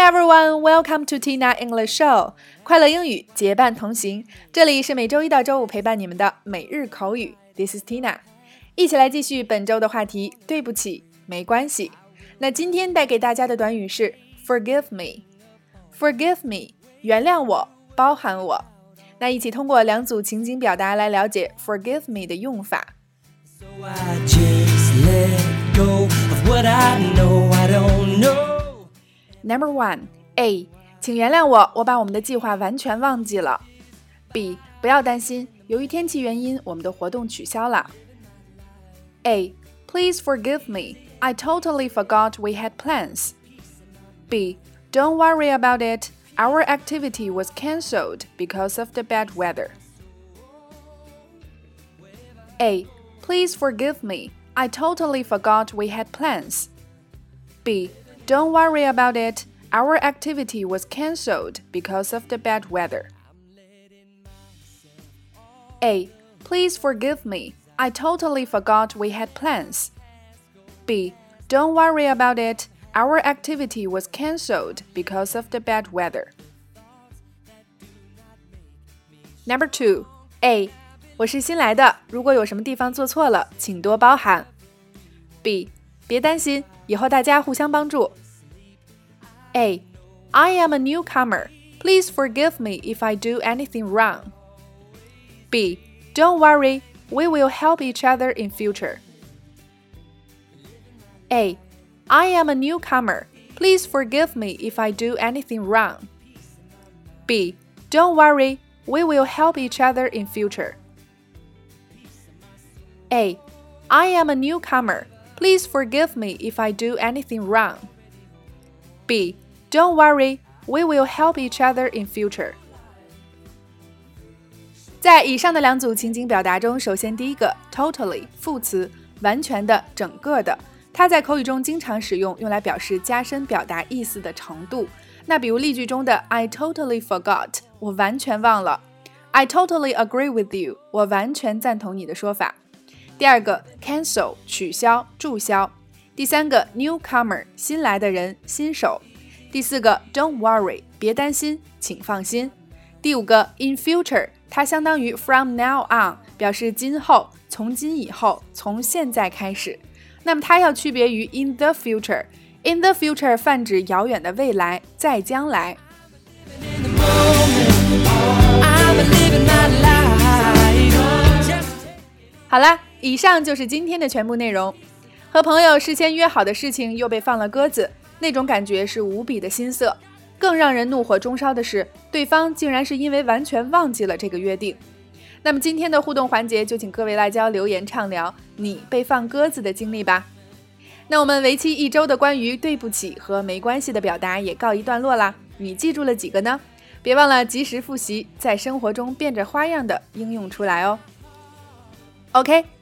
everyone, welcome to Tina English Show。快乐英语结伴同行，这里是每周一到周五陪伴你们的每日口语。This is Tina，一起来继续本周的话题。对不起，没关系。那今天带给大家的短语是 Forgive me。Forgive me，原谅我，包含我。那一起通过两组情景表达来了解 Forgive me 的用法。Number one A，请原谅我，我把我们的计划完全忘记了。B，不要担心，由于天气原因，我们的活动取消了。A, please forgive me, I totally forgot we had plans. B, don't worry about it, our activity was cancelled because of the bad weather. A, please forgive me, I totally forgot we had plans. B, don't worry about it. Our activity was cancelled because of the bad weather. A. Please forgive me. I totally forgot we had plans. B. Don't worry about it. Our activity was cancelled because of the bad weather. Number two. A. 我是新来的，如果有什么地方做错了，请多包涵。B. 别担心，以后大家互相帮助。 A. I am a newcomer. Please forgive me if I do anything wrong. B. Don't worry, we will help each other in future. A. I am a newcomer. Please forgive me if I do anything wrong. B. Don't worry, we will help each other in future. A. I am a newcomer. Please forgive me if I do anything wrong. B. Don't worry, we will help each other in future. 在以上的两组情景表达中，首先第一个 totally 副词，完全的、整个的，它在口语中经常使用，用来表示加深表达意思的程度。那比如例句中的 I totally forgot，我完全忘了；I totally agree with you，我完全赞同你的说法。第二个 cancel 取消、注销。第三个 newcomer 新来的人、新手。第四个 don't worry 别担心，请放心。第五个 in future 它相当于 from now on 表示今后、从今以后、从现在开始。那么它要区别于 in the future。in the future 泛指遥远的未来，在将来。好啦，以上就是今天的全部内容。和朋友事先约好的事情又被放了鸽子，那种感觉是无比的心塞。更让人怒火中烧的是，对方竟然是因为完全忘记了这个约定。那么今天的互动环节，就请各位辣椒留言畅聊你被放鸽子的经历吧。那我们为期一周的关于对不起和没关系的表达也告一段落啦。你记住了几个呢？别忘了及时复习，在生活中变着花样的应用出来哦。OK，